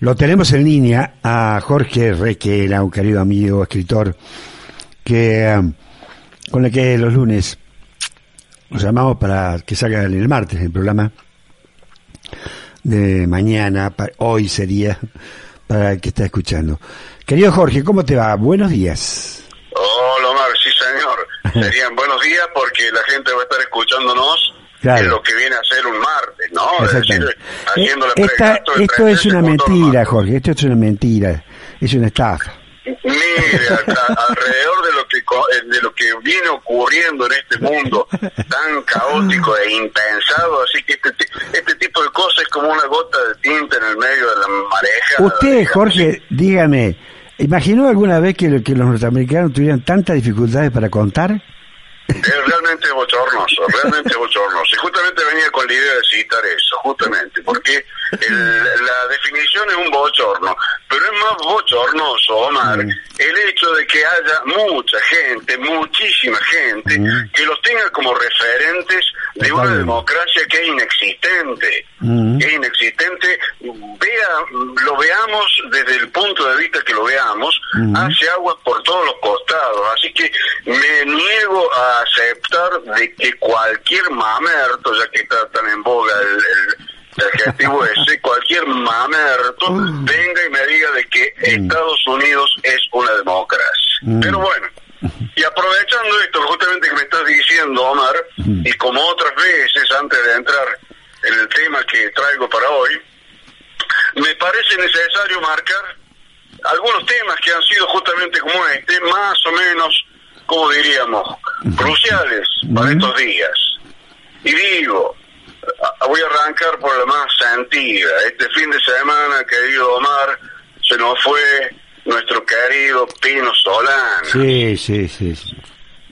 Lo tenemos en línea a Jorge Requera, un querido amigo, escritor, que um, con el que los lunes nos llamamos para que salga el martes el programa de mañana, hoy sería, para el que está escuchando. Querido Jorge, ¿cómo te va? Buenos días. Hola Omar, sí señor. Serían buenos días porque la gente va a estar escuchándonos Claro. Lo que viene a ser un martes, ¿no? Es decir, haciendo la Esta, esto es una mentira, Jorge, esto es una mentira, es una estafa. Mire, alrededor de lo que eh, de lo que viene ocurriendo en este mundo tan caótico e impensado, así que este, este tipo de cosas es como una gota de tinta en el medio de la mareja. Usted, Jorge, dígame, ¿imaginó alguna vez que, que los norteamericanos tuvieran tantas dificultades para contar? Es realmente bochornoso, realmente bochornoso. Y justamente venía con la idea de citar eso, justamente, porque la definición es un bochorno, pero es más bochornoso, Omar, mm. el hecho de que haya mucha gente, muchísima gente, mm. que los tenga como referentes de una democracia que es inexistente, mm. que es inexistente, vea, lo veamos desde el punto de vista que lo veamos, hace agua por todos los costados, así que me niego a aceptar de que cualquier mamerto, ya que está tan en boga el el adjetivo ese, cualquier mamerto venga y me diga de que. Estados Unidos es una democracia. Mm. Pero bueno, y aprovechando esto justamente que me estás diciendo, Omar, mm. y como otras veces antes de entrar en el tema que traigo para hoy, me parece necesario marcar algunos temas que han sido justamente como este, más o menos, como diríamos, cruciales para estos días. Y digo, voy a arrancar por la más sentida. Este fin de semana, querido Omar, se nos fue nuestro querido Pino Solana. Sí, sí, sí.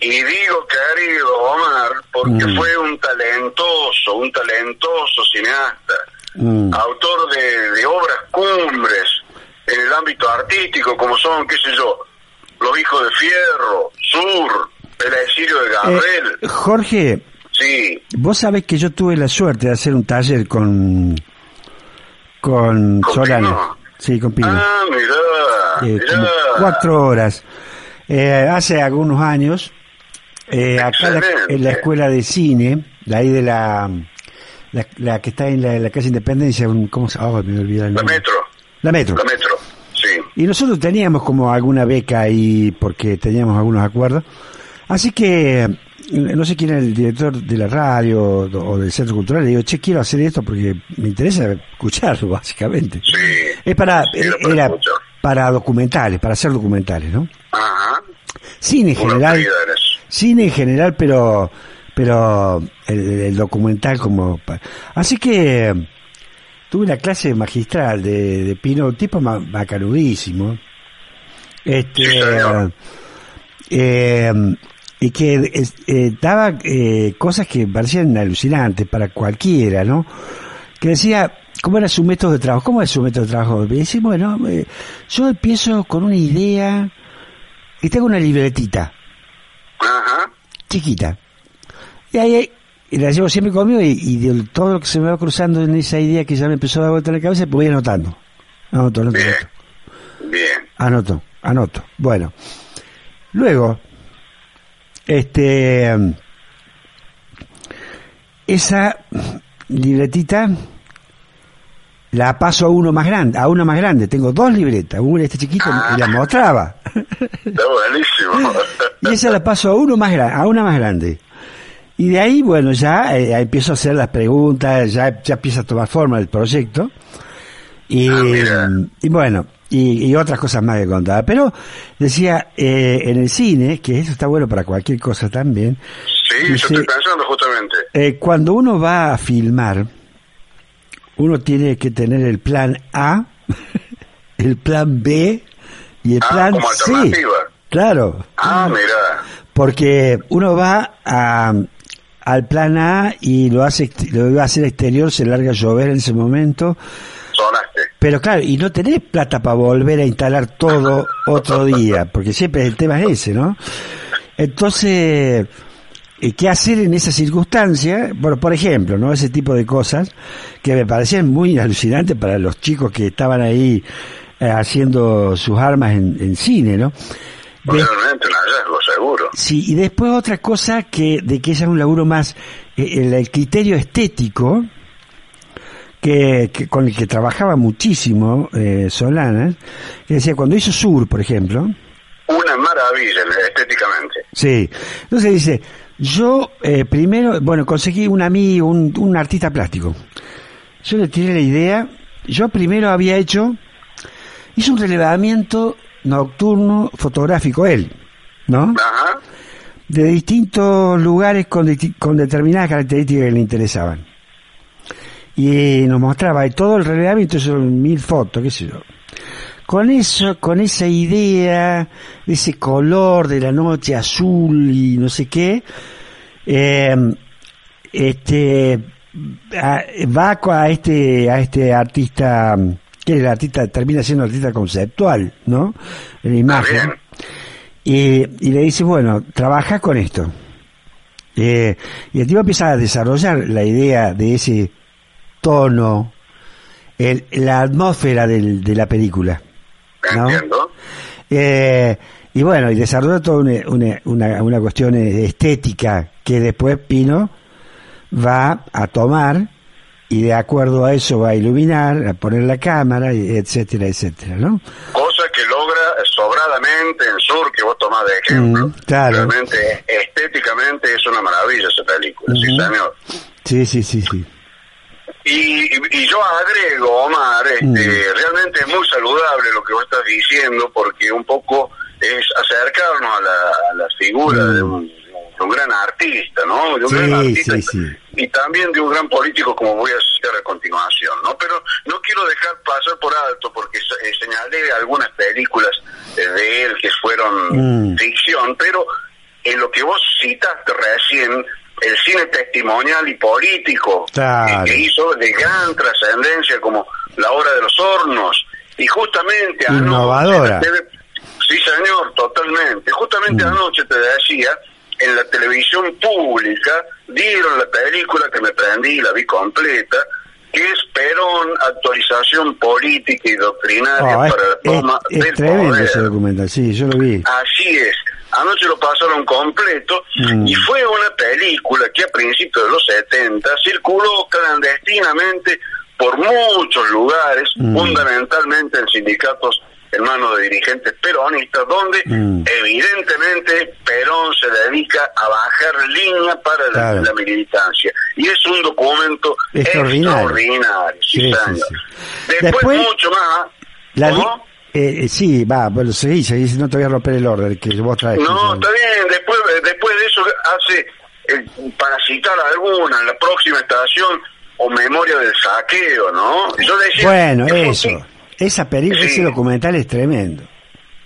Y digo querido Omar porque mm. fue un talentoso, un talentoso cineasta, mm. autor de, obras cumbres en el ámbito artístico, como son, qué sé yo, Los Hijos de Fierro, Sur, El Exilio de Gabriel. Eh, Jorge, Sí. Vos sabés que yo tuve la suerte de hacer un taller con con, Solano. Sí, con Pino. Ah, mirá, eh, cuatro horas. Eh, hace algunos años, eh, acá en la escuela de cine, la ahí de la, la, que está en la, la calle Independencia, ¿cómo se oh, me olvidé el nombre? La Metro. La Metro. La Metro, sí. Y nosotros teníamos como alguna beca ahí porque teníamos algunos acuerdos. Así que no sé quién era el director de la radio o del centro cultural, le digo, che, quiero hacer esto porque me interesa escucharlo, básicamente. Sí. Es para, era, para documentales, para hacer documentales, ¿no? Ajá. Cine en general. Cine en general, pero, pero el, documental como... Así que tuve una clase magistral de, de Pino, un tipo macanudísimo. Este, eh, y que eh, daba eh, cosas que parecían alucinantes para cualquiera, ¿no? Que decía, ¿cómo era su método de trabajo? ¿Cómo es su método de trabajo? Y decía, bueno, eh, yo empiezo con una idea y tengo una libretita. Chiquita. Y ahí la llevo siempre conmigo y, de todo lo que se me va cruzando en esa idea que ya me empezó a dar vuelta en la cabeza, pues voy anotando. Anoto, anoto, Bien. anoto. Bien. Anoto, anoto. Bueno. Luego, este, esa libretita la paso a uno más grande, a una más grande. Tengo dos libretas, una este chiquito y la mostraba. Está buenísimo. y esa la paso a uno más grande, a una más grande. Y de ahí, bueno, ya eh, empiezo a hacer las preguntas, ya, ya empieza a tomar forma el proyecto. Y, ah, y bueno, y, otras cosas más que contaba. Pero decía, eh, en el cine, que eso está bueno para cualquier cosa también. Sí, yo estoy pensando justamente. Eh, cuando uno va a filmar, uno tiene que tener el plan A el plan B y el Ah, plan como C. Claro, Ah, mira. porque uno va a, al plan A y lo hace lo iba a hacer exterior, se larga a llover en ese momento. Pero claro, y no tenés plata para volver a instalar todo otro día, porque siempre el tema es ese, ¿no? Entonces, eh, ¿qué hacer en esa circunstancia? Bueno, por ejemplo, ¿no? Ese tipo de cosas que me parecían muy alucinantes para los chicos que estaban ahí eh, haciendo sus armas en, en cine, ¿no? De- Realmente un hallazgo, seguro. Sí, y después otra cosa que de que ella es un laburo más eh, el, el criterio estético que, que- con el que trabajaba muchísimo eh, Solana, que decía cuando hizo Sur, por ejemplo, Una maravilla estéticamente. sí, entonces dice yo eh, primero, bueno, conseguí un amigo, un, un artista plástico, yo le tiré la idea, yo primero había hecho, hizo un relevamiento nocturno fotográfico él, ¿no? Ajá. de distintos lugares con, con determinadas características que le interesaban. Y nos mostraba y todo el relevamiento, son mil fotos, qué sé yo. Con eso, con esa idea, de ese color de la noche azul y no sé qué, eh, este, a- va a este, a este artista, que el artista termina siendo artista conceptual, ¿no? En la imagen. bien. Y, y le dice, bueno, trabaja con esto. Eh, y el tipo empieza a desarrollar la idea de ese tono, el, la atmósfera del- de la película. ¿no? Entiendo. Eh, y bueno, y desarrolla toda una, una, una, una cuestión estética que después Pino va a tomar y de acuerdo a eso va a iluminar, a poner la cámara, etcétera, etcétera, ¿no? Cosa que logra sobradamente en Sur, que vos tomás de ejemplo. Mm, claro. Realmente, estéticamente es una maravilla esa película, sí señor. Sí, sí, sí, sí. Y, y yo agrego, Omar, este, Mm. realmente es muy saludable lo que vos estás diciendo, porque un poco es acercarnos a la, a la figura Mm. de, un, de un gran artista, ¿no? De un Sí, gran artista sí, sí. y también de un gran político, como voy a citar a continuación, ¿no? Pero no quiero dejar pasar por alto, porque eh, señalé algunas películas eh, de él que fueron Mm. ficción, pero en lo que vos citaste recién, el cine testimonial y político Claro. que hizo de gran trascendencia como La Hora de los Hornos, y justamente Innovadora. anoche, sí señor, totalmente, justamente Mm. anoche te decía, en la televisión pública dieron la película que me prendí, la vi completa, que es Perón, actualización política y doctrinaria Oh, es, para la toma es- es del tremendo poder. ese documental, sí, yo lo vi. Así es. Anoche lo pasaron completo Mm. y fue una película que a principios de los 70 circuló clandestinamente por muchos lugares, Mm. fundamentalmente en sindicatos en manos de dirigentes peronistas, donde Mm. evidentemente Perón se dedica a bajar línea para la, Claro. la militancia. Y es un documento Extraordinario. extraordinario. sí, Sí, sí, señor. sí. Después, Después, mucho más. La ¿Cómo? Eh, eh, sí, va, bueno, seguí, seguí, no te voy a romper el orden que vos traes. No, está bien, después, después de eso hace, eh, para citar alguna, la próxima estación o memoria del saqueo, ¿no? Yo decía, Bueno, eso, esa película, Sí. ese documental es tremendo.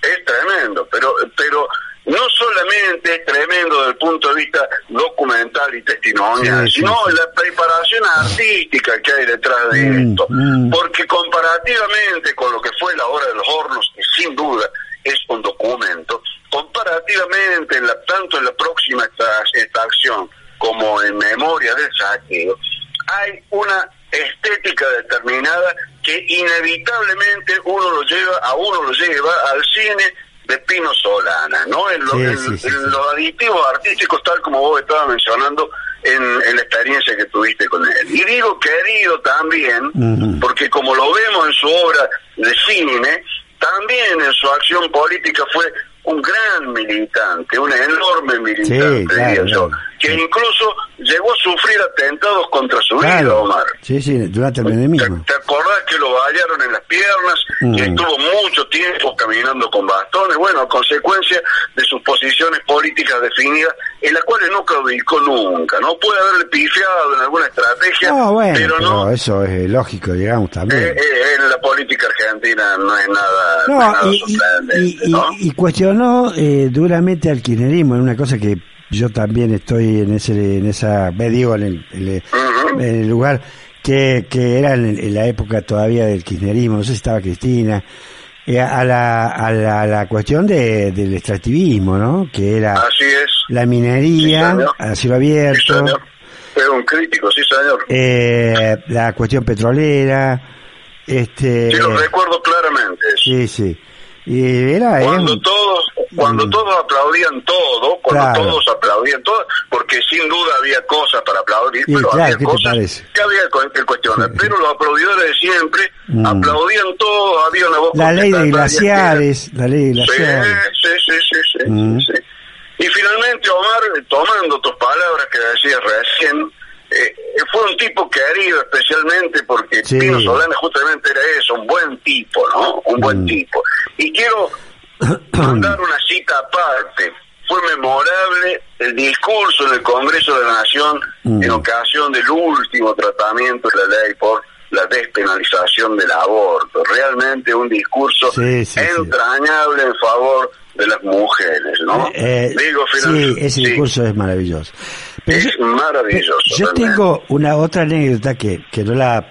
Es tremendo, pero, pero no solamente es tremendo desde el punto de vista documental y testimonial, Sí, sí, sino sí. la preparación artística que hay detrás de Mm, esto. mm. Porque comparativamente con lo que fue la hora de los hornos, que sin duda es un documento, comparativamente en la, tanto en la próxima esta- estación como en memoria del saqueo, hay una estética determinada que inevitablemente uno lo lleva, a uno lo lleva al cine de Pino Solana, ¿no? En, lo- Sí, en- sí, sí, en sí. los aditivos artísticos, tal como vos estabas mencionando en, en la experiencia que tuviste con él. Y digo querido también, Ujú. porque como lo vemos en su obra de cine, también en su acción política fue un gran militante, un enorme militante, claro, diría yo, claro. Que incluso llegó a sufrir atentados contra su vida, Claro. Omar. Sí, sí, durante el ¿Te, menemismo. te acordás que lo balearon en las piernas Mm. y estuvo mucho tiempo caminando con bastones? Bueno, a consecuencia de sus posiciones políticas definidas, en las cuales no claudicó nunca, ¿no? Puede haberle pifiado en alguna estrategia, No, bueno, pero pero no. eso es lógico, digamos, también. eh, eh, en la política argentina no es nada, no es No, nada y, y- sorprendente, y- y- ¿no? y cuestionó eh, duramente al kirchnerismo, en una cosa que yo también estoy en ese en esa me digo en el, en el- Ujú. en el lugar que, que era en, en la época todavía del kirchnerismo, no sé si estaba Cristina, eh, a, la, a, la, a la cuestión de, del extractivismo, ¿no? Que era Así es. la minería Sí, a cielo Sí, abierto. Es un crítico, sí, señor. eh, la cuestión petrolera, este... Sí, lo recuerdo claramente. Sí, sí. Y era... Cuando todos, cuando Mm. todos aplaudían todo, cuando Claro. todos aplaudían todo, porque sin duda había cosas para aplaudir, Y pero claro, había ¿qué te cosas que había que cuestionar. Pero los aplaudidores de siempre Mm. aplaudían todo, había una voz La ley de glaciares, la ley de glaciares. sí, sí, sí, sí, Mm. sí. Y finalmente, Omar, tomando tus palabras que decías recién, eh, fue un tipo querido especialmente porque Sí. Pino Solana justamente era eso, un buen tipo, ¿no? Un buen Mm. tipo. Y quiero mandar una cita aparte. Fue memorable el discurso en el Congreso de la Nación Mm. en ocasión del último tratamiento de la ley por la despenalización del aborto. Realmente un discurso Sí, sí, sí. entrañable en favor de las mujeres, ¿no? Eh, Digo, sí, ese discurso es maravilloso. Pero es yo, maravilloso. yo tengo una otra anécdota que, que no la,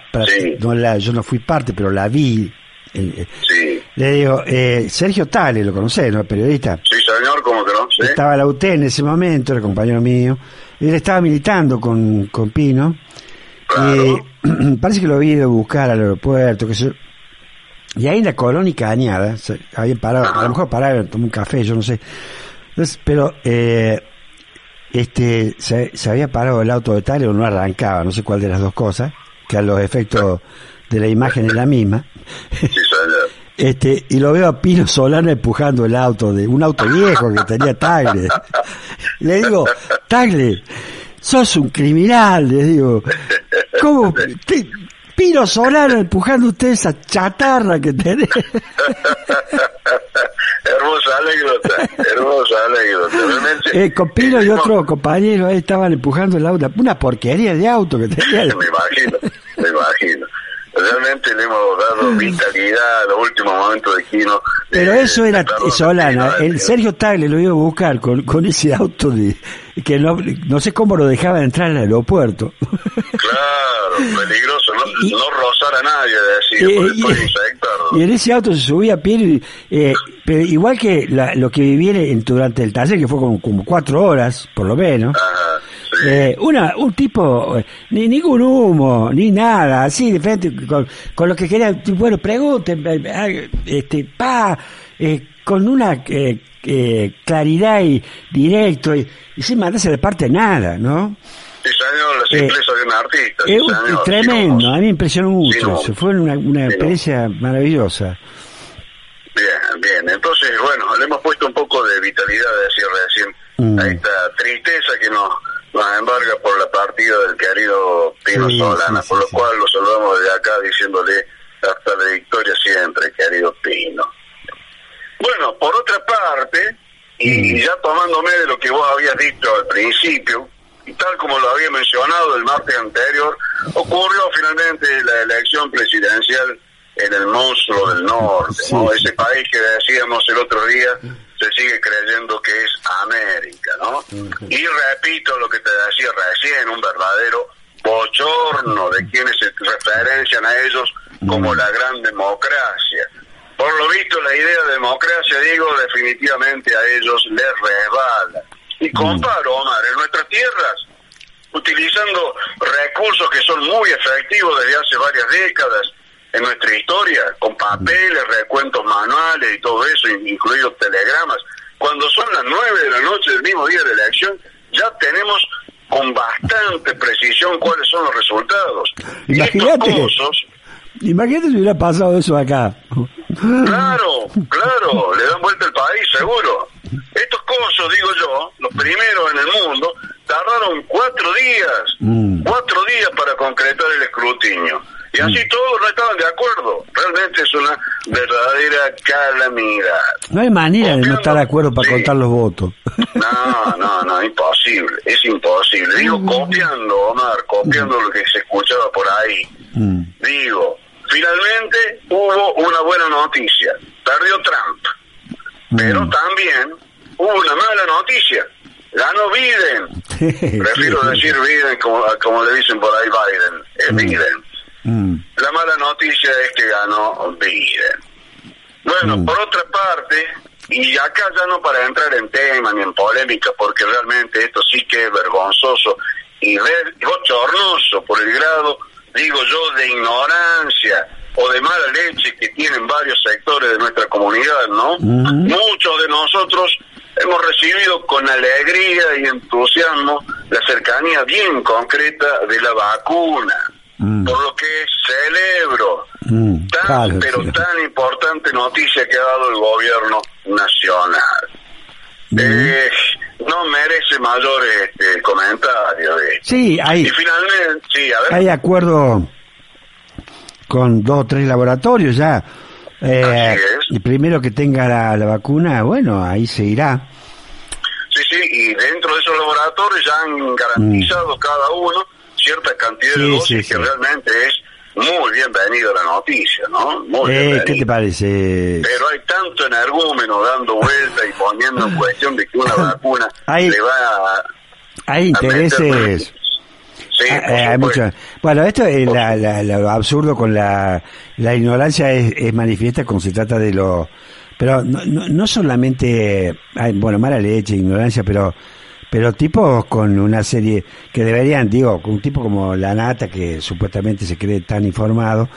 no la, yo no fui parte, pero la vi. Eh, eh, Sí, le digo, eh, Sergio Tale, lo conocés, ¿no? Periodista. sí, señor, ¿cómo que no? Sí. Estaba la UT en ese momento, era compañero mío. Él estaba militando con, con Pino. Claro. Y parece que lo había ido a buscar al aeropuerto, que se... Y ahí en la colonia Cañada, se, habían parado, a lo mejor pararon, tomó un café, yo no sé. Entonces, pero eh, este se, se había parado el auto de tal o no arrancaba, no sé cuál de las dos cosas, que a los efectos de la imagen es la misma. Sí, señor. Este, y lo veo a Pino Solano empujando el auto de un auto viejo que tenía Tagle. Le digo, Tagle, sos un criminal, le digo. ¿Cómo? te- Pino Solano empujando usted esa chatarra que tenés. hermosa anécdota, hermosa anécdota. Realmente, Eh, con Pino y otro compañero ahí estaban empujando el auto, una porquería de auto que tenía. Me imagino. Realmente le hemos dado vitalidad a los últimos momentos de Quino. Pero Eh, eso era perdón, Solano, Quino, el eh, Sergio Tagle lo iba a buscar con, con ese auto de que no, no sé cómo lo dejaba entrar al aeropuerto. Claro, peligroso, no, Y- no rozar a nadie, decir, Eh, y, puede infectarlo. y en ese auto se subía Piero, y, eh, pero igual que la- lo que viví en- durante el taller, que fue como, como cuatro horas, por lo menos, Ajá. Eh, una, un tipo, eh, ni ningún humo, ni nada, así de frente, con, con lo que quería, bueno, pregunten, eh, eh, este, pa, eh, con una eh, claridad y directo, y, y sin mandarse de parte nada, ¿no? Sí, señor, la simpleza de un artista. sí, señor, tremendo, a mí me impresionó mucho, no. se fue una, una Sí, no. experiencia maravillosa. Bien, bien. Entonces, bueno, le hemos puesto un poco de vitalidad, decía recién, Mm. a esta tristeza que nos, nos embarga por la partida del querido Pino Sí, Solana, sí, por lo cual lo saludamos desde acá diciéndole hasta la victoria siempre, querido Pino. Bueno, por otra parte, y, ya tomándome de lo que vos habías dicho al principio, y tal como lo había mencionado el martes anterior, ocurrió finalmente la elección presidencial en el monstruo del norte, ¿no? ese país que decíamos el otro día se sigue creyendo que es América, ¿no? Y repito lo que te decía recién, un verdadero bochorno de quienes se referencian a ellos como la gran democracia. Por lo visto, la idea de democracia, digo, definitivamente a ellos les resbala. Y comparo, Omar, en nuestras tierras, utilizando recursos que son muy efectivos desde hace varias décadas en nuestra historia, con papeles, recuentos manuales y todo eso, incluidos telegramas, cuando son las nueve de la noche del mismo día de la elección, ya tenemos con bastante precisión cuáles son los resultados. Imagínate. cosos, Imagínate si hubiera pasado eso acá. Claro, claro, le dan vuelta el país, seguro. Estos cosos, digo yo, los primeros en el mundo, tardaron cuatro días, Mm. cuatro días para concretar el escrutinio. Y así todos no estaban de acuerdo. Realmente es una verdadera calamidad. No hay manera de no estar de acuerdo para sí. contar los votos. No, no, no, imposible, es imposible. Digo, copiando, Omar, copiando lo que se escuchaba por ahí. Mm. Digo, finalmente hubo una buena noticia. Perdió Trump. Pero Mm. también hubo una mala noticia. Ganó Biden. Prefiero decir Biden como, como le dicen por ahí Biden. Es Biden. Mm. La mala noticia es que ganó Biden. Bueno, Mm. por otra parte, y acá ya no para entrar en tema ni en polémica, porque realmente esto sí que es vergonzoso y bochornoso por el grado, digo yo, de ignorancia o de mala leche que tienen varios sectores de nuestra comunidad, ¿no? Mm. Muchos de nosotros hemos recibido con alegría y entusiasmo la cercanía bien concreta de la vacuna, Mm. por lo que celebro Mm. tan Claro, pero sí. tan importante noticia que ha dado el gobierno nacional. Mm. Eh, no merece mayor este, comentario de Sí, hay, Y finalmente, sí, a ver. hay acuerdo con dos o tres laboratorios ya. Eh, Así es. el primero que tenga la, la vacuna, bueno, ahí se irá. Sí, sí, y dentro de esos laboratorios ya han garantizado cada uno cierta cantidad de dosis sí, que realmente es muy bienvenida la noticia, ¿no? Muy Eh. ¿Qué te parece? Pero hay tanto energúmeno dando vuelta y poniendo en cuestión de que una vacuna Hay- le va a... Hay a meter- intereses. Sí, Ah, por eh, hay mucho- Bueno, esto es la, la- lo absurdo con la, la ignorancia es, es manifiesta cuando se trata de lo... Pero no, no, no solamente hay, bueno, mala leche, ignorancia, pero pero tipos con una serie que deberían, digo, con un tipo como la Nata, que supuestamente se cree tan informado,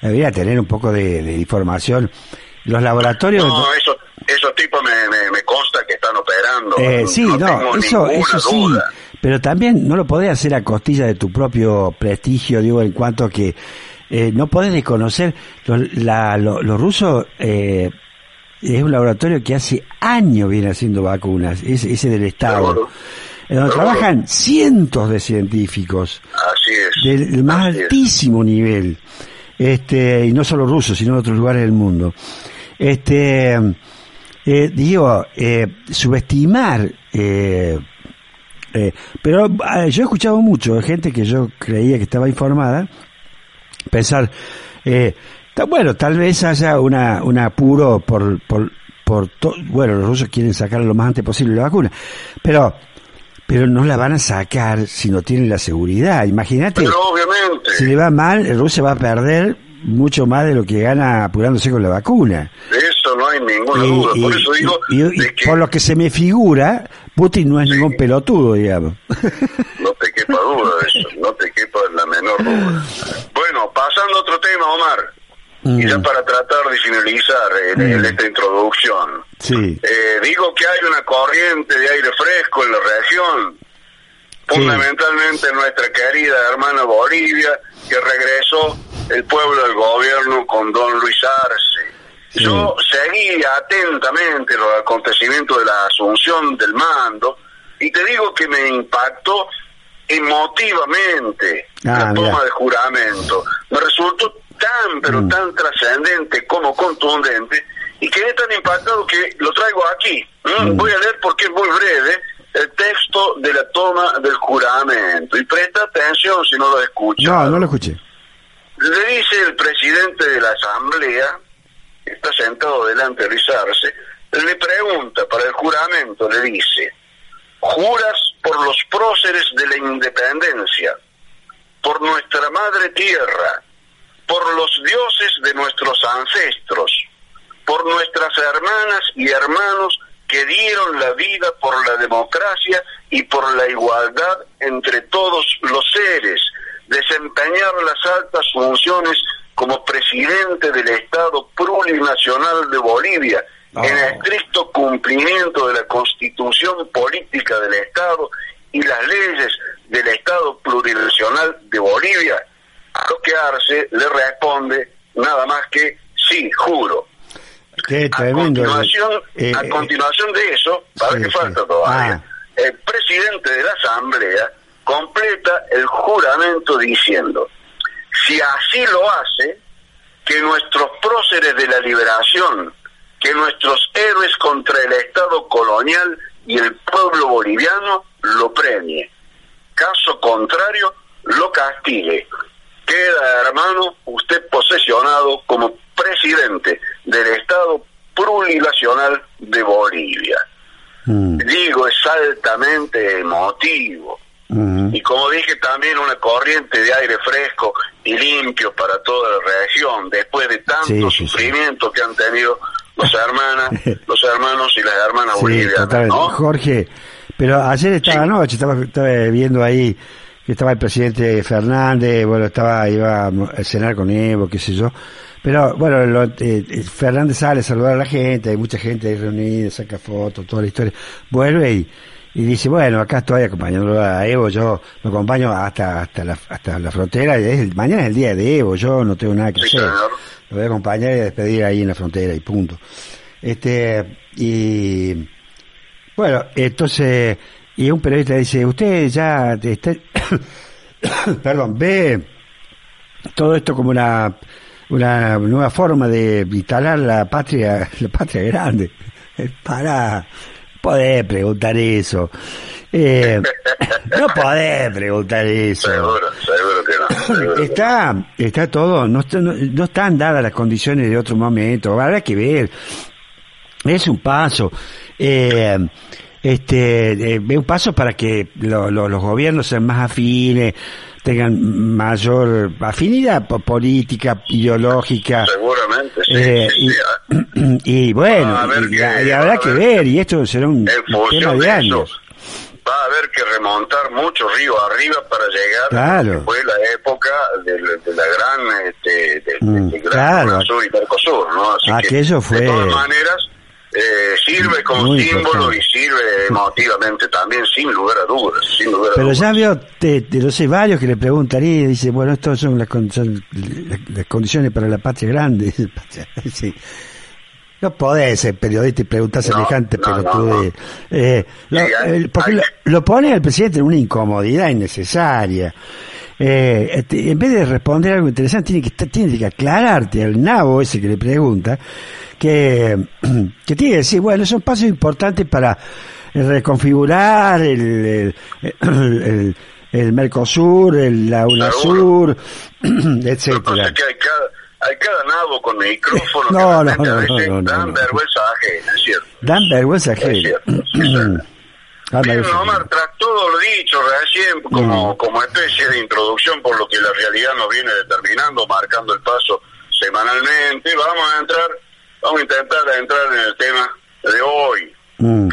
debería tener un poco de, de información. Los laboratorios... No, eso, esos tipos me, me, me consta que están operando. Eh, sí, no, eso, eso sí, pero también no lo podés hacer a costilla de tu propio prestigio, digo, en cuanto a que eh, no podés desconocer, los, la- lo- los rusos eh, es un laboratorio que hace años viene haciendo vacunas, ese, ese del Estado, en donde trabajan cientos de científicos Así es. del, del más así es. altísimo nivel, este, y no solo rusos, sino de otros lugares del mundo. Este, eh, digo, eh, subestimar, eh, eh, pero eh, yo he escuchado mucho de gente que yo creía que estaba informada, pensar, eh, bueno, tal vez haya una, un apuro por, por, por to- bueno, los rusos quieren sacar lo más antes posible la vacuna, pero, pero no la van a sacar si no tienen la seguridad. Imagínate, si le va mal, Rusia va a perder mucho más de lo que gana apurándose con la vacuna. de eso no hay ninguna Y- duda. Por eso digo y- y de que por lo que se me figura, Putin no es ningún pelotudo, digamos. no te quepa duda de eso, no te quepa la menor duda. Bueno, pasando a otro tema, Omar, y ya Mm. para tratar de finalizar eh, Mm. esta introducción. Sí. Eh, digo que hay una corriente de aire fresco en la región, fundamentalmente en nuestra querida hermana Bolivia, que regresó el pueblo del gobierno con don Luis Arce. Sí. Yo seguí atentamente los acontecimientos de la asunción del mando y te digo que me impactó emotivamente Ah, la toma mira. de juramento. Me pero Mm. tan trascendente como contundente y quedé tan impactado que lo traigo aquí. ¿m? Mm. Voy a leer porque es muy breve el texto de la toma del juramento y presta atención si no lo escuchas. No, no lo escuché. Le dice el presidente de la asamblea, que está sentado delante de Luis Arce, le pregunta para el juramento, le dice, juras por los próceres de la independencia, por nuestra madre tierra, por los dioses de nuestros ancestros, por nuestras hermanas y hermanos que dieron la vida por la democracia y por la igualdad entre todos los seres, desempeñar las altas funciones como presidente del Estado plurinacional de Bolivia, Oh. en estricto cumplimiento de la constitución política del Estado y las leyes del Estado plurinacional de Bolivia, lo que Arce le responde nada más que sí, juro. Qué a continuación, Eh, a eh, continuación de eso, para sí, que sí. falta todavía, Ah. el presidente de la Asamblea completa el juramento diciendo, si así lo hace, que nuestros próceres de la liberación, que nuestros héroes contra el Estado colonial y el pueblo boliviano lo premie. Caso contrario, lo castigue. Queda, hermano, usted posesionado como presidente del Estado plurinacional de Bolivia. mm, Digo, es altamente emotivo. mm. Y como dije, también una corriente de aire fresco y limpio para toda la región, después de tanto Sí, sí, sí. sufrimiento que han tenido los hermanas, los hermanos y las hermanas Sí, bolivianas. ¿no? Jorge, pero ayer estaba Sí. anoche, estaba, estaba viendo ahí estaba el presidente Fernández, bueno, estaba, iba a cenar con Evo, qué sé yo. Pero bueno, lo- eh, eh, Fernández sale a saludar a la gente, hay mucha gente ahí reunida, saca fotos, toda la historia. Vuelve y, y dice, bueno, acá estoy acompañándolo a Evo, yo lo acompaño hasta hasta la, hasta la frontera, y es mañana es el día de Evo, yo no tengo nada que hacer. Lo voy a acompañar y a despedir ahí en la frontera y punto. Este, y bueno, entonces, y un periodista dice, usted ya está, perdón, ve todo esto como una, una nueva forma de instalar la patria, la patria grande. Para, podés preguntar eso. Eh, no podés preguntar eso. Seguro, seguro que no. seguro que no. Está, está todo, no, está- no, no están dadas las condiciones de otro momento, habrá que ver. Es un paso. Eh, este, eh, es un paso para que lo- lo- los gobiernos sean más afines, tengan mayor afinidad po- política, ideológica. Seguramente, sí. Eh, sí, y, sí. y bueno, y, que- y va habrá que ver, y esto será un tema de de años. eso, va a haber que remontar mucho río arriba para llegar Claro. a fue la época de, la- de la gran, este, de, Mm, de gran claro. Sur y Mercosur, ¿no? Así que, Aquello fue- De todas maneras, eh, sirve como Muy símbolo importante. y sirve emotivamente también, sin lugar a dudas, sin lugar a Pero dudas. ya veo, de los sé, varios que le preguntan y dice, bueno, estas son las, son las, las condiciones para la patria grande. Sí. No podés ser periodista y preguntar semejante no, no. Eh, lo- porque lo pone al presidente en una incomodidad innecesaria. Eh, este, en vez de responder algo interesante, tiene que, tiene que aclararte al nabo ese que le pregunta, que, que tiene que decir, bueno, son pasos importantes para reconfigurar el, el, el- el Mercosur, el, la UNASUR, etcétera. es que hay cada, nabo con micrófono No, que no, no, no, no, dan vergüenza ajena, es cierto. Dan vergüenza Es ajena. cierto, señor. Omar, tras todo lo dicho recién, como, como especie de introducción por lo que la realidad nos viene determinando, marcando el paso semanalmente, vamos a entrar, vamos a intentar entrar en el tema de hoy. Mm.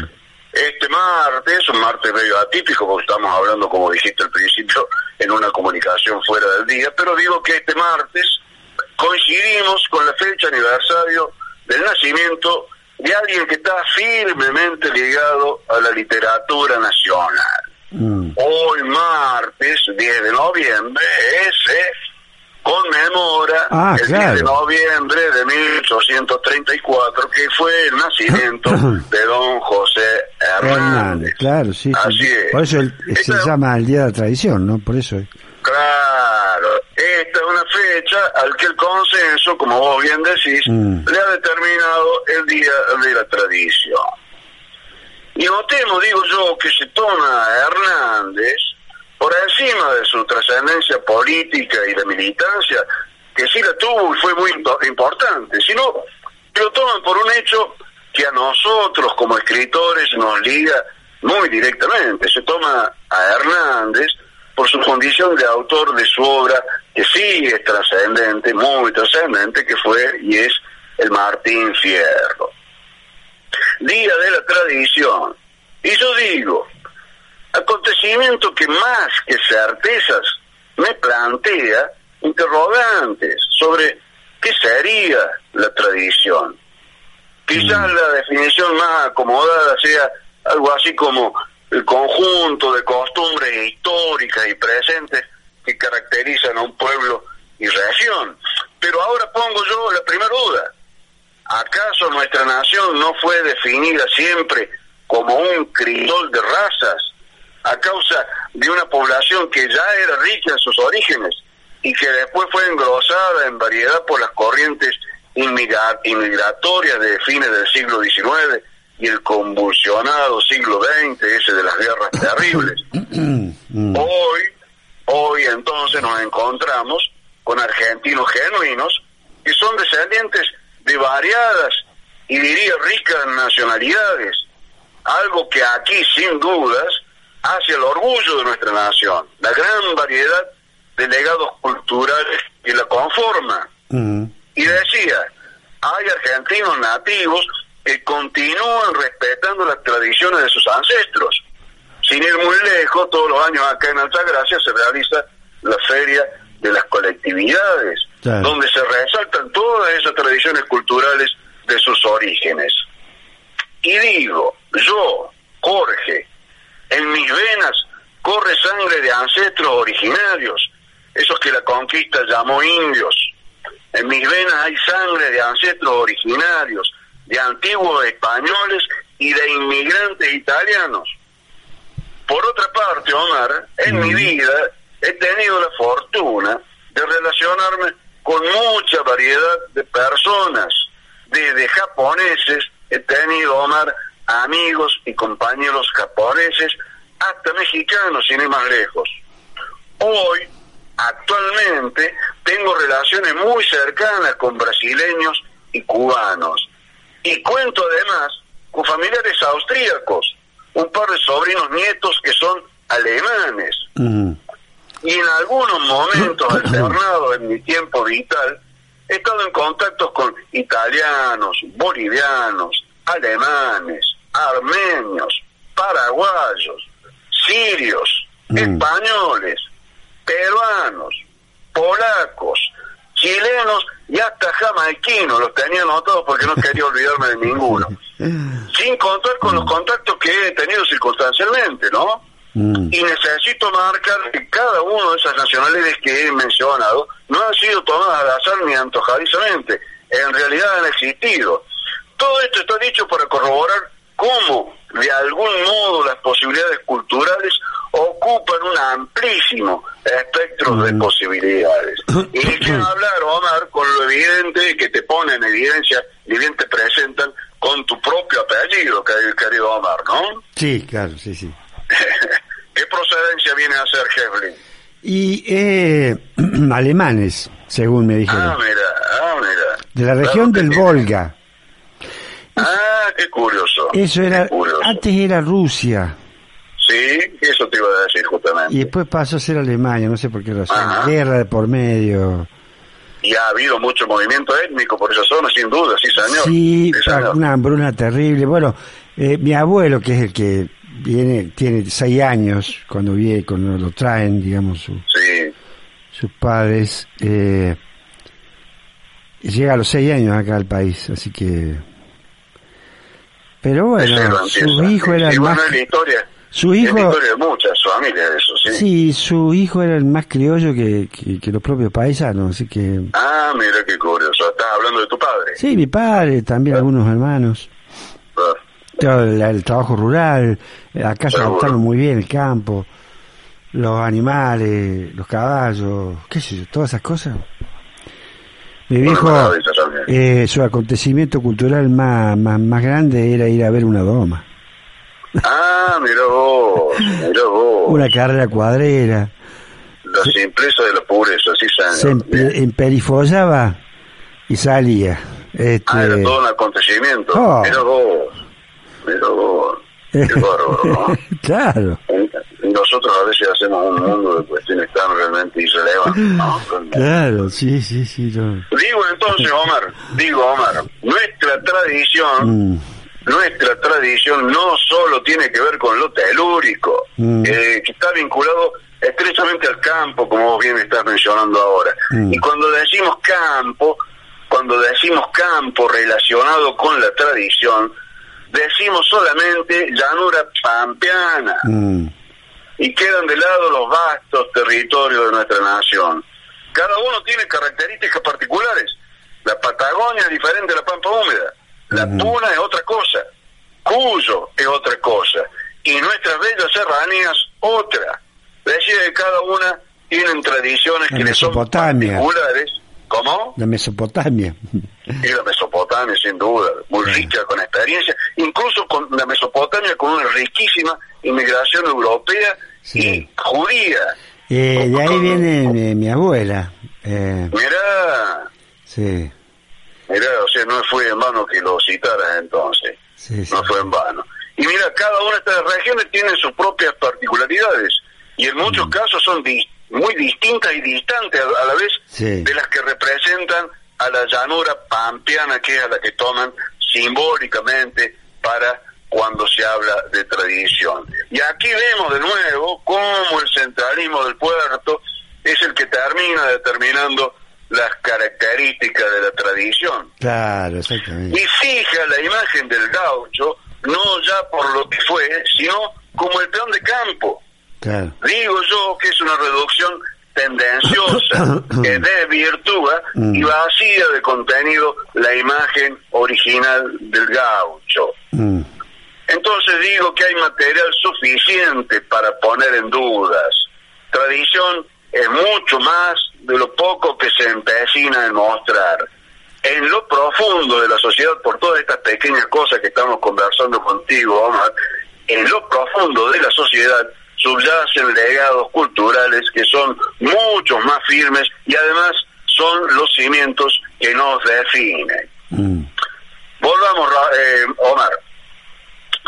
Este martes, un martes medio atípico, porque estamos hablando, como dijiste al principio, en una comunicación fuera del día, pero digo que este martes coincidimos con la fecha aniversario del nacimiento de alguien que está firmemente ligado a la literatura nacional. Mm. Hoy martes, 10 de noviembre, se conmemora Ah, el claro. 10 de noviembre de 1834, que fue el nacimiento de don José Hernández. Hernández, claro, sí. sí. Así es. Por eso el- se llama el Día de la Tradición, ¿no? Por eso. Claro, esta es una fecha al que el consenso, como vos bien decís, Mm. le ha determinado el Día de la Tradición. Y notemos, digo yo, que se toma a Hernández por encima de su trascendencia política y de militancia, que sí la tuvo y fue muy impo- importante, sino que lo toman por un hecho que a nosotros como escritores nos liga muy directamente. Se toma a Hernández por su condición de autor de su obra, que sí es trascendente, muy trascendente, que fue y es el Martín Fierro. Día de la Tradición. Y yo digo, acontecimiento que más que certezas me plantea interrogantes sobre qué sería la tradición. Quizás la definición más acomodada sea algo así como el conjunto de costumbres históricas y presentes que caracterizan a un pueblo y región. Pero ahora pongo yo la primera duda. ¿Acaso ¿Acaso nuestra nación no fue definida siempre como un crisol de razas a causa de una población que ya era rica en sus orígenes y que después fue engrosada en variedad por las corrientes inmigratorias de fines del siglo XIX y el convulsionado siglo XX, ese de las guerras terribles. hoy, hoy entonces nos encontramos con argentinos genuinos que son descendientes de variadas y diría ricas nacionalidades, algo que aquí sin dudas hace el orgullo de nuestra nación, la gran variedad de legados culturales que la conforman. Y decía, hay argentinos nativos que continúan respetando las tradiciones de sus ancestros. Sin ir muy lejos, todos los años acá en Altagracia se realiza la feria de las colectividades, donde se resaltan todas esas tradiciones culturales de sus orígenes. Y digo, yo, Jorge, en mis venas corre sangre de ancestros originarios, esos que la conquista llamó indios. En mis venas hay sangre de ancestros originarios, de antiguos españoles y de inmigrantes italianos. Por otra parte, Omar, en mi vida he tenido la fortuna de relacionarme con mucha variedad de personas, desde japoneses, he tenido, Omar, amigos y compañeros japoneses, hasta mexicanos, sin ir más lejos. Hoy, actualmente, tengo relaciones muy cercanas con brasileños y cubanos. Y cuento además con familiares austríacos, un par de sobrinos nietos que son alemanes. Y en algunos momentos alternados en mi tiempo vital, he estado en contacto con italianos, bolivianos, alemanes, armenios, paraguayos, sirios, españoles, peruanos, polacos, chilenos y hasta jamaiquinos, los tenía anotados porque no quería olvidarme de ninguno. Sin contar con los contactos que he tenido circunstancialmente, ¿no? Y necesito marcar que cada uno de esas nacionalidades que he mencionado no han sido tomadas al azar ni antojadizamente, en realidad han existido. Todo esto está dicho para corroborar cómo, de algún modo, las posibilidades culturales ocupan un amplísimo espectro de posibilidades. Y que hablar, Omar, con lo evidente que te pone en evidencia y bien te presentan con tu propio apellido, querido Omar, ¿no? Sí, claro, sí, sí. ¿Qué procedencia viene a ser Heflin? Y eh, alemanes, según me dijeron. Ah, mira, ah, mira. De la región del Volga. Ah, qué curioso. Eso era, antes era Rusia. Sí, eso te iba a decir justamente. Y después pasó a ser Alemania, no sé por qué razón. Guerra de por medio. Y ha habido mucho movimiento étnico por esa zona, sin duda, sí, señor. Sí, una hambruna terrible. Bueno, eh, mi abuelo, que es el que viene, tiene seis años, cuando viene, cuando lo traen, digamos, su, sus padres, eh, llega a los seis años acá al país, así que... Pero bueno, su hijo era más... Su hijo... muchas familias, eso, sí. Sí, su hijo era el más criollo que, que, los propios paisanos, así que... Ah, mira qué curioso. ¿Estás hablando de tu padre? Sí, mi padre, también ah. algunos hermanos. Ah. El, trabajo rural, acá se adaptaron muy bien el campo, los animales, los caballos, qué sé yo, todas esas cosas. Mi viejo, eh, su acontecimiento cultural más, más, más grande era ir a ver una doma. Ah, mira vos, mira vos. Una carrera cuadrera. La simpleza de la pobreza, sí Se emperifollaba y salía. Este... Ah, era todo un acontecimiento. Oh. Mira vos, mira vos. Qué bárbaro, ¿no? claro. Nosotros a veces hacemos un mundo de cuestiones tan realmente irrelevantes, ¿no? Claro, sí, sí, sí. Digo entonces, Omar, digo, Omar, nuestra tradición... Mm nuestra tradición no solo tiene que ver con lo telúrico, mm. eh, que está vinculado estrechamente al campo, como vos bien estás mencionando ahora. Mm. Y cuando decimos campo, cuando decimos campo relacionado con la tradición, decimos solamente llanura pampeana. Mm. Y quedan de lado los vastos territorios de nuestra nación. Cada uno tiene características particulares. La Patagonia es diferente a la Pampa Húmeda La Puna es otra cosa, Cuyo es otra cosa, y nuestras bellas serranías otra. Decía que cada una tienen tradiciones que le son particulares. ¿Cómo? La Mesopotamia. Y la Mesopotamia, sin duda, muy rica con experiencia, incluso con la Mesopotamia con una riquísima inmigración europea y judía. Eh, de ahí viene mi, abuela. Eh, Mirá. Sí. Mirá, o sea, no fue en vano que lo citaras entonces. Sí, no fue en vano. Y mira, cada una de estas regiones tiene sus propias particularidades y en muchos mm. casos son muy distintas y distantes a, la vez de las que representan a la llanura pampeana, que es a la que toman simbólicamente para cuando se habla de tradición. Y aquí vemos de nuevo cómo el centralismo del puerto es el que termina determinando las características de la tradición. Claro, exactamente. Y fija la imagen del gaucho, no ya por lo que fue, sino como el peón de campo. Claro. Digo yo que es una reducción tendenciosa que desvirtúa mm. y vacía de contenido la imagen original del gaucho. Mm. Entonces digo que hay material suficiente para poner en dudas. Tradición es mucho más de lo poco que se empecina a mostrar. En lo profundo de la sociedad, por todas estas pequeñas cosas que estamos conversando contigo, Omar, en lo profundo de la sociedad subyacen legados culturales que son mucho más firmes y además son los cimientos que nos definen. Mm. Volvamos, eh, Omar.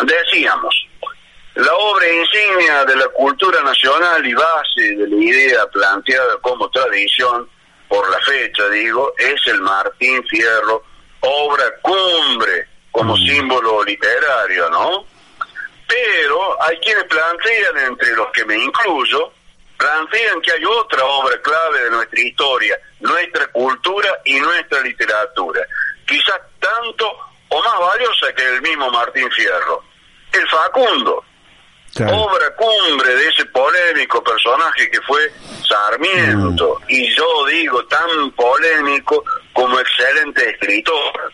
Decíamos, la obra insignia de la cultura nacional y base de la idea planteada como tradición, por la fecha digo, es el Martín Fierro, obra cumbre como mm. símbolo literario, ¿no? Pero hay quienes plantean, entre los que me incluyo, plantean que hay otra obra clave de nuestra historia, nuestra cultura y nuestra literatura, quizás tanto o más valiosa que el mismo Martín Fierro, el Facundo. Obra cumbre de ese polémico personaje que fue Sarmiento, mm. y yo digo tan polémico como excelente escritor.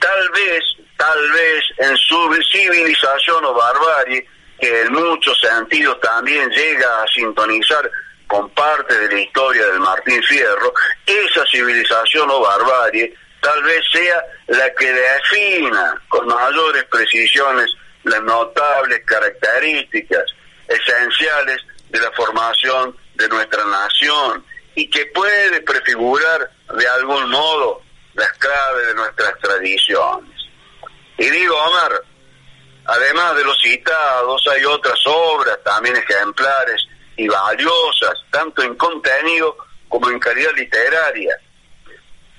Tal vez, tal vez en su civilización o barbarie, que en muchos sentidos también llega a sintonizar con parte de la historia del Martín Fierro, esa civilización o barbarie tal vez sea la que defina con mayores precisiones las notables características esenciales de la formación de nuestra nación y que puede prefigurar de algún modo las claves de nuestras tradiciones. Y digo, Omar, además de los citados, hay otras obras también ejemplares y valiosas, tanto en contenido como en calidad literaria,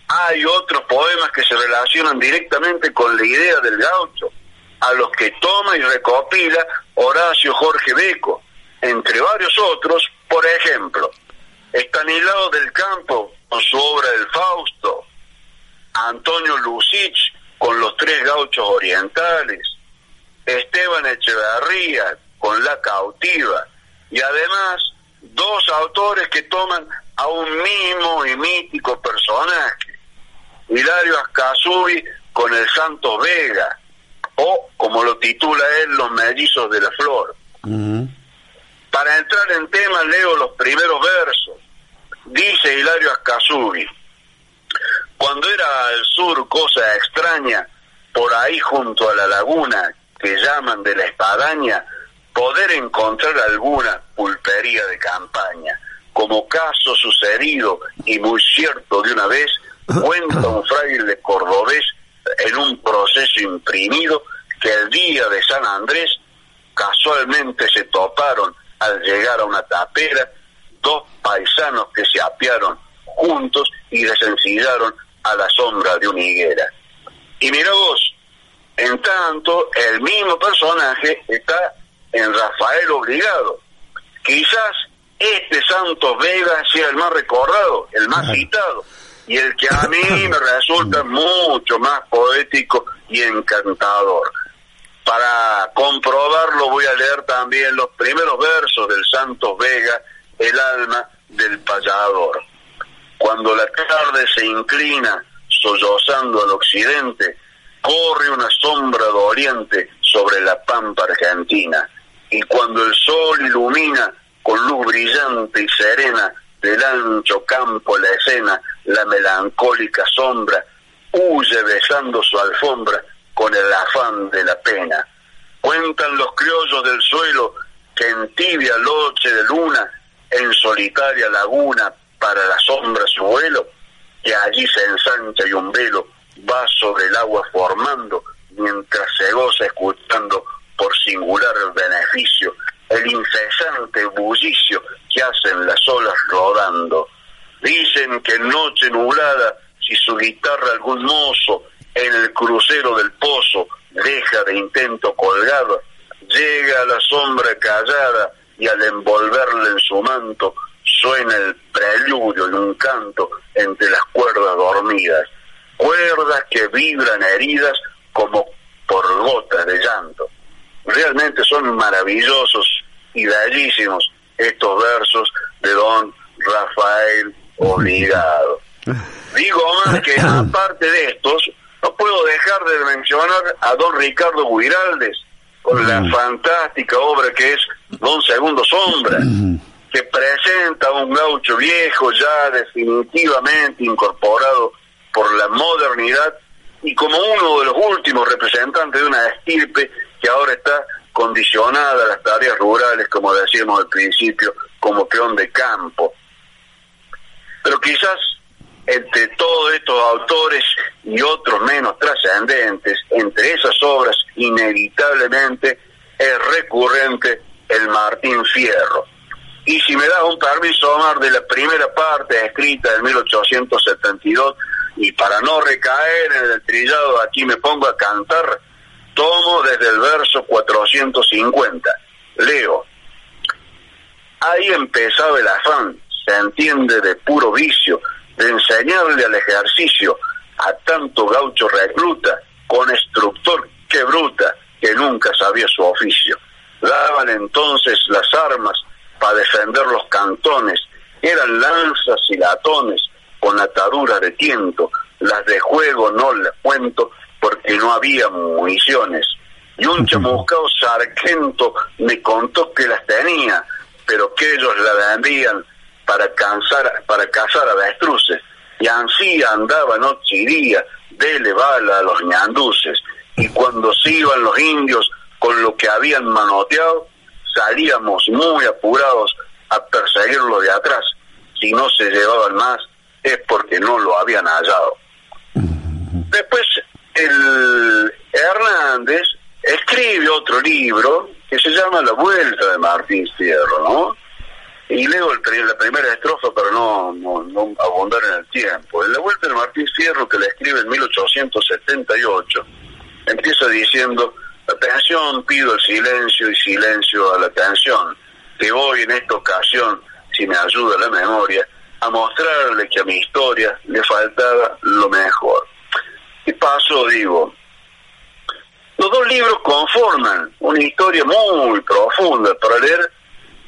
hay otros poemas que se relacionan directamente con la idea del gaucho, a los que toma y recopila Horacio Jorge Beco, entre varios otros, por ejemplo, Estanislao del Campo con su obra El Fausto, Antonio Lucich con Los Tres Gauchos Orientales, Esteban Echeverría con La Cautiva, y además dos autores que toman a un mismo y mítico personaje, Hilario Ascasubi con el Santo Vega, o como lo titula él, Los Mellizos de la Flor. Para entrar en tema, leo los primeros versos. Dice Hilario Ascasubi, cuando era al sur cosa extraña, por ahí junto a la laguna que llaman de la espadaña, poder encontrar alguna pulpería de campaña, como caso sucedido y muy cierto de una vez, cuenta un fraile cordobés en un proceso imprimido que el día de San Andrés casualmente se toparon al llegar a una tapera dos paisanos que se apiaron juntos y desencillaron a la sombra de una higuera. Y mira vos, en tanto, el mismo personaje está en Rafael Obligado. Quizás este Santos Vega sea el más recordado, el más citado y el que a mí me resulta mucho más poético y encantador. Para comprobarlo voy a leer también los primeros versos del Santos Vega, el alma del payador. Cuando la tarde se inclina, sollozando al occidente, corre una sombra doliente sobre la pampa argentina, y cuando el sol ilumina con luz brillante y serena del ancho campo la escena, la melancólica sombra huye besando su alfombra con el afán de la pena. Cuentan los criollos del suelo que en tibia noche de luna, en solitaria laguna, para la sombra su vuelo, que allí se ensancha y un velo va sobre el agua formando, mientras se goza escuchando por singular beneficio el incesante bullicio que hacen las olas rodando. Dicen que en noche nublada, si su guitarra algún mozo en el crucero del pozo deja de intento colgado, llega a la sombra callada y al envolverle en su manto suena el preludio de un canto entre las cuerdas dormidas, cuerdas que vibran heridas como por gotas de llanto. Realmente son maravillosos y bellísimos estos versos de don Rafael Obligado. Digo más que aparte de estos, no puedo dejar de mencionar a don Ricardo Guiraldes, con la fantástica obra que es Don Segundo Sombra, que presenta a un gaucho viejo ya definitivamente incorporado por la modernidad y como uno de los últimos representantes de una estirpe que ahora está condicionada a las tareas rurales, como decíamos al principio, como peón de campo. Pero quizás entre todos estos autores y otros menos trascendentes, entre esas obras inevitablemente es recurrente el Martín Fierro. Y si me das un permiso, Omar, de la primera parte escrita en 1872, y para no recaer en el trillado, aquí me pongo a cantar, tomo desde el verso 450. Leo. Ahí empezaba el afán, se entiende de puro vicio, de enseñarle al ejercicio a tanto gaucho recluta, con instructor que bruta, que nunca sabía su oficio. Daban entonces las armas para defender los cantones, eran lanzas y latones con ataduras de tiento, las de juego no las cuento porque no había municiones. Y un chamuscado sargento me contó que las tenía, pero que ellos la vendían para, cansar, para cazar avestruces. Y así andaba noche y día, dele bala a los ñanduces. Y cuando se iban los indios con lo que habían manoteado, salíamos muy apurados a perseguirlo de atrás. Si no se llevaban más, es porque no lo habían hallado. Después, el Hernández escribe otro libro que se llama La Vuelta de Martín Fierro, ¿no? Y leo el, la primera estrofa para no, no, abundar en el tiempo. En La Vuelta de Martín Fierro, que la escribe en 1878, empieza diciendo, atención, pido el silencio y silencio a la atención. Te voy en esta ocasión, si me ayuda la memoria, a mostrarle que a mi historia le faltaba lo mejor. Y paso, digo, los dos libros conforman una historia muy profunda para leer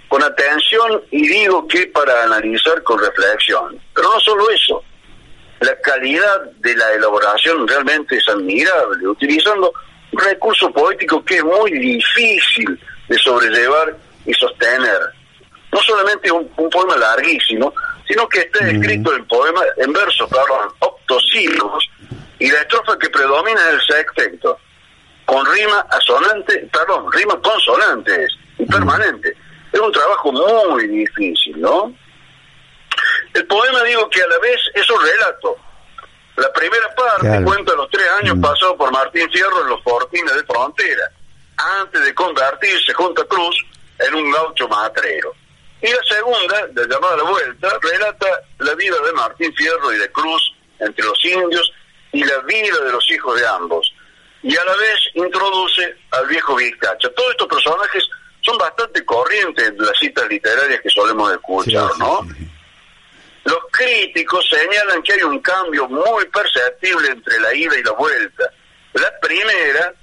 con atención y digo que para analizar con reflexión. Pero no solo eso, la calidad de la elaboración realmente es admirable, utilizando un recurso poético que es muy difícil de sobrellevar y sostener. No solamente un, poema larguísimo, sino que está escrito el poema en versos, perdón, octosílabos, y la estrofa que predomina es el sexteto, con rima asonante, perdón, rima consonantes y permanente. Es un trabajo muy difícil, ¿no? El poema, digo que a la vez es un relato. La primera parte cuenta los tres años pasados por Martín Fierro en los fortines de frontera, antes de convertirse junto a Cruz en un gaucho matrero. Y la segunda, de llamada La Vuelta, relata la vida de Martín Fierro y de Cruz entre los indios y la vida de los hijos de ambos. Y a la vez introduce al viejo Vizcacha. Todos estos personajes son bastante corrientes en las citas literarias que solemos escuchar, ¿no? Los críticos señalan que hay un cambio muy perceptible entre la ida y la vuelta. La primera,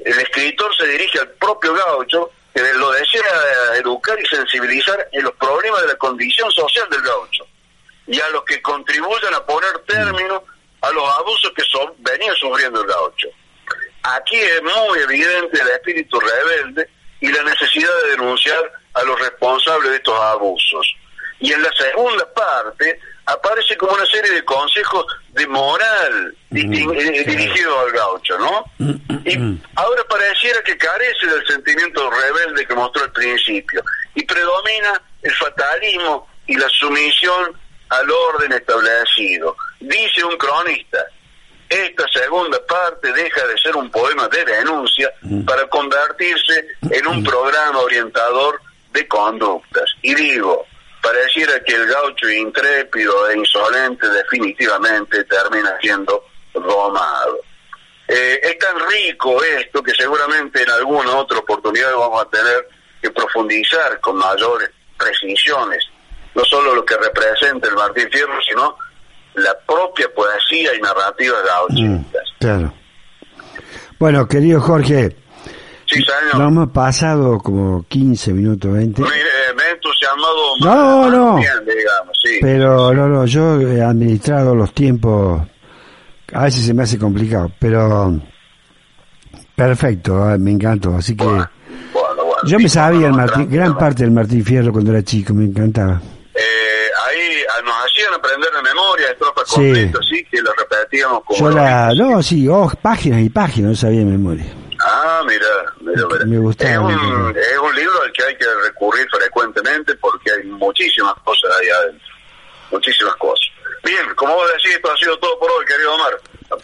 el escritor se dirige al propio gaucho, que lo desea educar y sensibilizar en los problemas de la condición social del gaucho, y a los que contribuyan a poner término a los abusos que son, venía sufriendo el gaucho. aquí es muy evidente el espíritu rebelde y la necesidad de denunciar a los responsables de estos abusos. Y en la segunda parte aparece como una serie de consejos de moral mm, eh, dirigidos al gaucho, ¿no? Mm, mm, y ahora pareciera que carece del sentimiento rebelde que mostró al principio y predomina el fatalismo y la sumisión al orden establecido. Dice un cronista, esta segunda parte deja de ser un poema de denuncia para convertirse en un programa orientador de conductas. Y digo, pareciera que el gaucho intrépido e insolente definitivamente termina siendo domado. Eh, es tan rico esto que seguramente en alguna otra oportunidad vamos a tener que profundizar con mayores precisiones, no solo lo que representa el Martín Fierro, sino la propia poesía y narrativa gauchistas. Mm, claro. Bueno, querido Jorge, Sí, señor. Lo hemos pasado como 15 minutos, 20. Me, he entusiasmado no, no. digamos, sí. Pero, no, no, yo he administrado los tiempos, a veces se me hace complicado, pero perfecto, ah, me encantó, así que... Bueno, bueno, yo me sabía el Martín, gran parte del Martín Fierro cuando era chico, me encantaba. Hacían aprender de memoria estrofas sí. completas, sí, que lo repetíamos como... Yo la, no, sí, oh, páginas y páginas, no sabía de memoria. Ah, mira, mira, Me gusta, es, un, es un libro al que hay que recurrir frecuentemente porque hay muchísimas cosas ahí adentro. Muchísimas cosas. Bien, como vos decís, esto ha sido todo por hoy, querido Omar.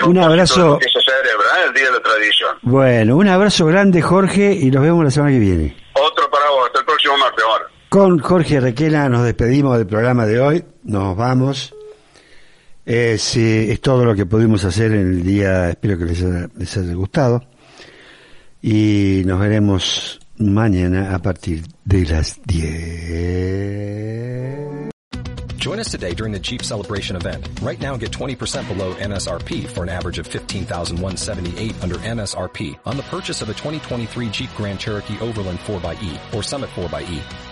Un abrazo. Que se celebra, ¿eh? el Día de la Tradición. Bueno, un abrazo grande, Jorge, y nos vemos la semana que viene. Otro para vos, hasta el próximo martes, Omar. Con Jorge Requena nos despedimos del programa de hoy. Nos vamos. Es, es todo lo que pudimos hacer en el día. Espero que les les haya gustado. y nos veremos mañana a partir de las 10. Join us today during the Jeep Celebration event. Right now get 20% below MSRP for an average of 15178 under MSRP on the purchase of a 2023 Jeep Grand Cherokee Overland 4xE or Summit 4xE.